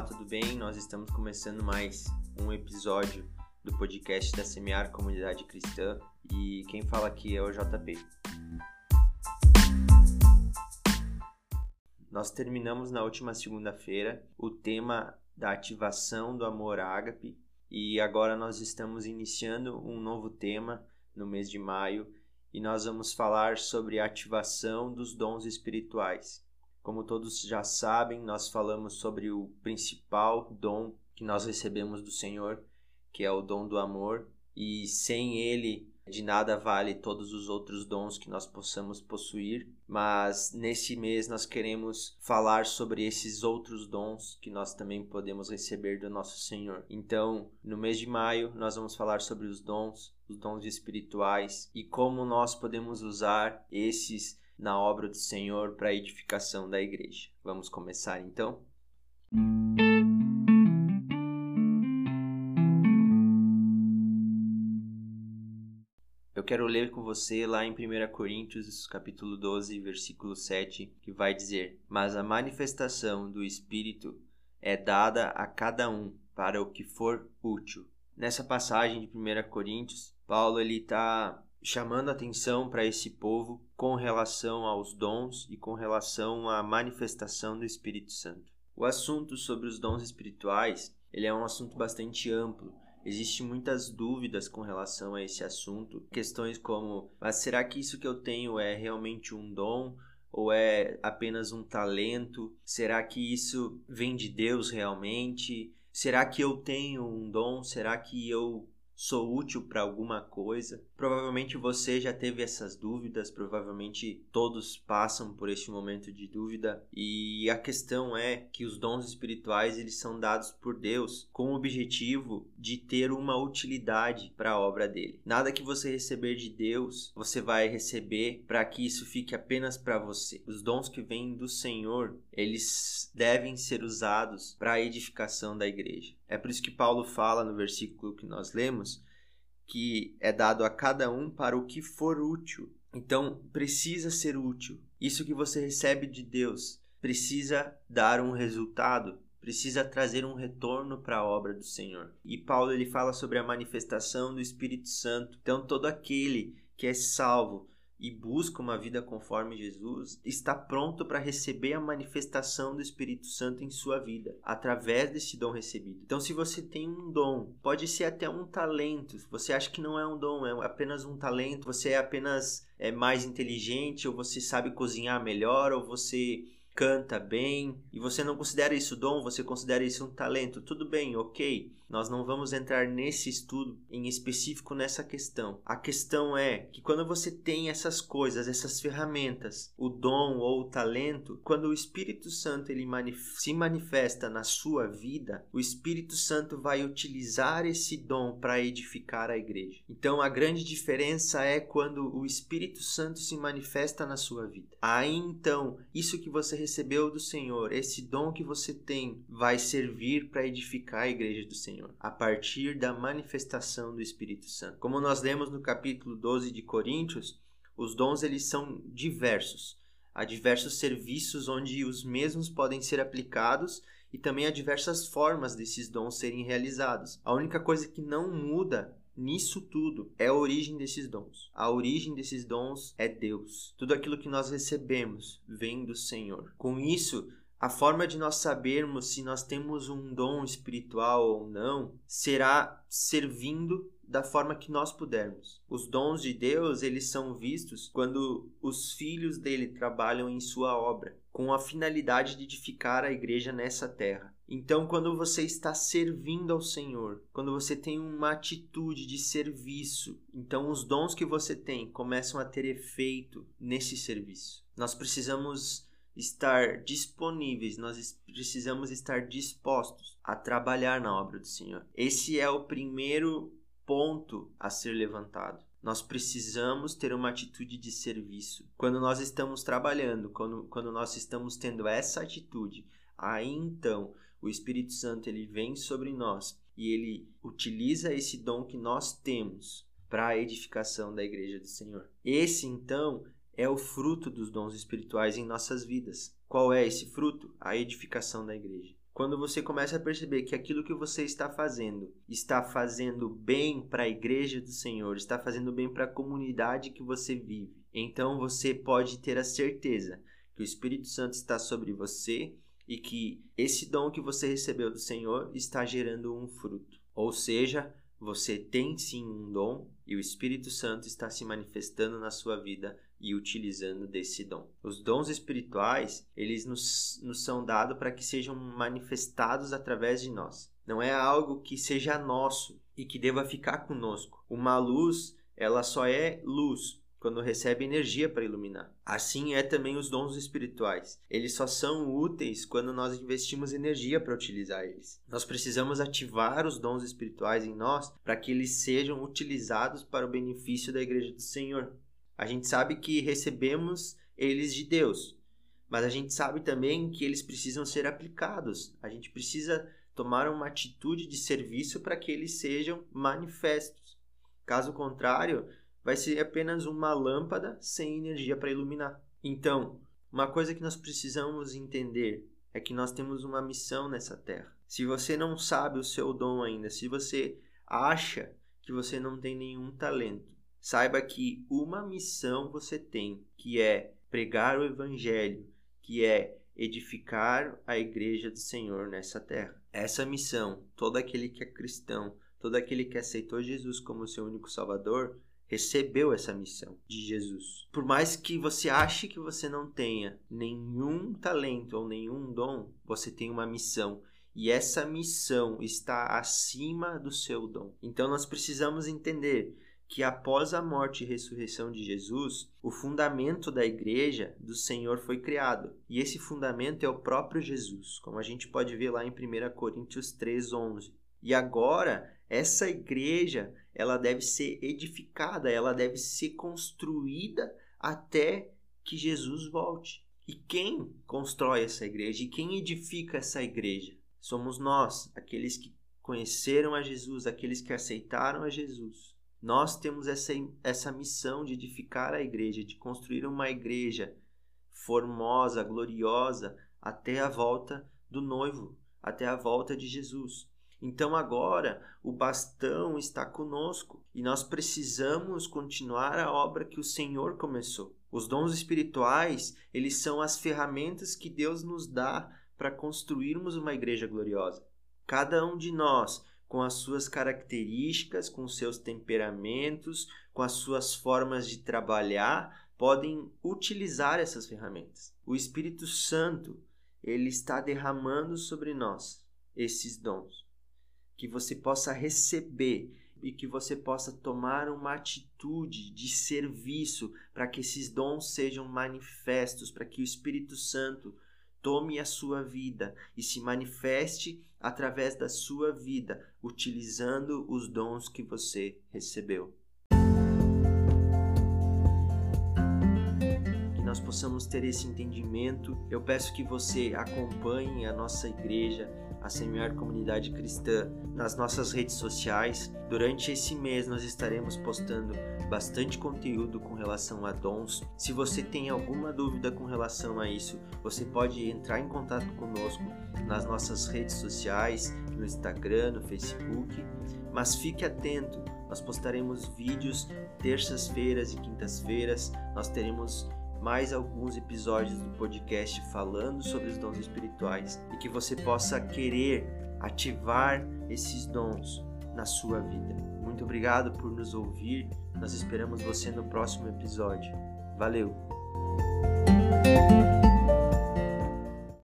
Olá, tudo bem? Nós estamos começando mais um episódio do podcast da Semear Comunidade Cristã e quem fala aqui é o JP. Nós terminamos na última segunda-feira o tema da ativação do amor ágape e agora nós estamos iniciando um novo tema no mês de maio e nós vamos falar sobre a ativação dos dons espirituais. Como todos já sabem, nós falamos sobre o principal dom que nós recebemos do Senhor, que é o dom do amor, e sem ele de nada vale todos os outros dons que nós possamos possuir, mas nesse mês nós queremos falar sobre esses outros dons que nós também podemos receber do nosso Senhor. Então, no mês de maio, nós vamos falar sobre os dons, os dons espirituais e como nós podemos usar esses na obra do Senhor para a edificação da igreja. Vamos começar então? Eu quero ler com você lá em 1 Coríntios, capítulo 12, versículo 7, que vai dizer: "Mas a manifestação do Espírito é dada a cada um para o que for útil." Nessa passagem de 1 Coríntios, Paulo ele está chamando atenção para esse povo com relação aos dons e com relação à manifestação do Espírito Santo. O assunto sobre os dons espirituais, ele é um assunto bastante amplo. Existem muitas dúvidas com relação a esse assunto, questões como: mas será que isso que eu tenho é realmente um dom ou é apenas um talento? Será que isso vem de Deus realmente? Será que eu tenho um dom? Será que eu sou útil para alguma coisa. Provavelmente você já teve essas dúvidas, provavelmente todos passam por este momento de dúvida e a questão é que os dons espirituais eles são dados por Deus com o objetivo de ter uma utilidade para a obra dele. Nada que você receber de Deus, você vai receber para que isso fique apenas para você. Os dons que vêm do Senhor, eles devem ser usados para a edificação da igreja. É por isso que Paulo fala no versículo que nós lemos que é dado a cada um para o que for útil. Então, precisa ser útil. Isso que você recebe de Deus precisa dar um resultado, precisa trazer um retorno para a obra do Senhor. E Paulo ele fala sobre a manifestação do Espírito Santo. Então, todo aquele que é salvo e busca uma vida conforme Jesus, está pronto para receber a manifestação do Espírito Santo em sua vida, através desse dom recebido. Então, se você tem um dom, pode ser até um talento, você acha que não é um dom, é apenas um talento, você é apenas é mais inteligente, ou você sabe cozinhar melhor, ou você canta bem, e você não considera isso dom, você considera isso um talento, tudo bem, ok. Nós não vamos entrar nesse estudo em específico nessa questão. A questão é que quando você tem essas coisas, essas ferramentas, o dom ou o talento, quando o Espírito Santo ele manif se manifesta na sua vida, o Espírito Santo vai utilizar esse dom para edificar a igreja. Então a grande diferença é quando o Espírito Santo se manifesta na sua vida. Aí então, isso que você recebeu do Senhor, esse dom que você tem, vai servir para edificar a igreja do Senhor. Senhor, a partir da manifestação do Espírito Santo. Como nós lemos no capítulo 12 de Coríntios, os dons eles são diversos. Há diversos serviços onde os mesmos podem ser aplicados e também há diversas formas desses dons serem realizados. A única coisa que não muda nisso tudo é a origem desses dons. A origem desses dons é Deus. Tudo aquilo que nós recebemos vem do Senhor. Com isso, a forma de nós sabermos se nós temos um dom espiritual ou não será servindo da forma que nós pudermos. Os dons de Deus, eles são vistos quando os filhos dele trabalham em sua obra, com a finalidade de edificar a igreja nessa terra. Então, quando você está servindo ao Senhor, quando você tem uma atitude de serviço, então os dons que você tem começam a ter efeito nesse serviço. Nós precisamos estar disponíveis, nós precisamos estar dispostos a trabalhar na obra do Senhor. Esse é o primeiro ponto a ser levantado. Nós precisamos ter uma atitude de serviço. Quando nós estamos trabalhando, quando, quando nós estamos tendo essa atitude, aí então o Espírito Santo ele vem sobre nós e ele utiliza esse dom que nós temos para a edificação da igreja do Senhor. Esse então é o fruto dos dons espirituais em nossas vidas. Qual é esse fruto? A edificação da igreja. quando você começa a perceber que aquilo que você está fazendo está fazendo bem para a igreja do Senhor, está fazendo bem para a comunidade que você vive, então você pode ter a certeza que o Espírito Santo está sobre você e que esse dom que você recebeu do Senhor está gerando um fruto. Ou seja, você tem sim um dom e o Espírito Santo está se manifestando na sua vida e utilizando desse dom. Os dons espirituais, eles nos, nos são dados para que sejam manifestados através de nós. Não é algo que seja nosso e que deva ficar conosco. Uma luz, ela só é luz quando recebe energia para iluminar. Assim é também os dons espirituais. Eles só são úteis quando nós investimos energia para utilizar eles. Nós precisamos ativar os dons espirituais em nós para que eles sejam utilizados para o benefício da igreja do Senhor. A gente sabe que recebemos eles de Deus, mas a gente sabe também que eles precisam ser aplicados. A gente precisa tomar uma atitude de serviço para que eles sejam manifestos. Caso contrário, vai ser apenas uma lâmpada sem energia para iluminar. Então, uma coisa que nós precisamos entender é que nós temos uma missão nessa terra. Se você não sabe o seu dom ainda, se você acha que você não tem nenhum talento, Saiba que uma missão você tem, que é pregar o evangelho, que é edificar a igreja do Senhor nessa terra. Essa missão, todo aquele que é cristão, todo aquele que aceitou Jesus como seu único salvador, recebeu essa missão de Jesus. Por mais que você ache que você não tenha nenhum talento ou nenhum dom, você tem uma missão e essa missão está acima do seu dom. Então nós precisamos entender que após a morte e ressurreição de Jesus, o fundamento da igreja do Senhor foi criado. E esse fundamento é o próprio Jesus, como a gente pode ver lá em 1 Coríntios 3:11. E agora, essa igreja, ela deve ser edificada, ela deve ser construída até que Jesus volte. E quem constrói essa igreja? E quem edifica essa igreja? Somos nós, aqueles que conheceram a Jesus, aqueles que aceitaram a Jesus. Nós temos essa, essa missão de edificar a igreja, de construir uma igreja formosa, gloriosa, até a volta do noivo, até a volta de Jesus. Então agora o bastão está conosco e nós precisamos continuar a obra que o Senhor começou. Os dons espirituais, eles são as ferramentas que Deus nos dá para construirmos uma igreja gloriosa. Cada um de nós com as suas características, com seus temperamentos, com as suas formas de trabalhar, podem utilizar essas ferramentas. O Espírito Santo, ele está derramando sobre nós esses dons, que você possa receber e que você possa tomar uma atitude de serviço para que esses dons sejam manifestos, para que o Espírito Santo tome a sua vida e se manifeste através da sua vida, utilizando os dons que você recebeu. Que nós possamos ter esse entendimento. Eu peço que você acompanhe a nossa igreja a Semear Comunidade Cristã nas nossas redes sociais. Durante esse mês nós estaremos postando bastante conteúdo com relação a dons. Se você tem alguma dúvida com relação a isso, você pode entrar em contato conosco nas nossas redes sociais, no Instagram, no Facebook. Mas fique atento, nós postaremos vídeos terças-feiras e quintas-feiras. Nós teremos mais alguns episódios do podcast falando sobre os dons espirituais e que você possa querer ativar esses dons na sua vida. Muito obrigado por nos ouvir. Nós esperamos você no próximo episódio. Valeu!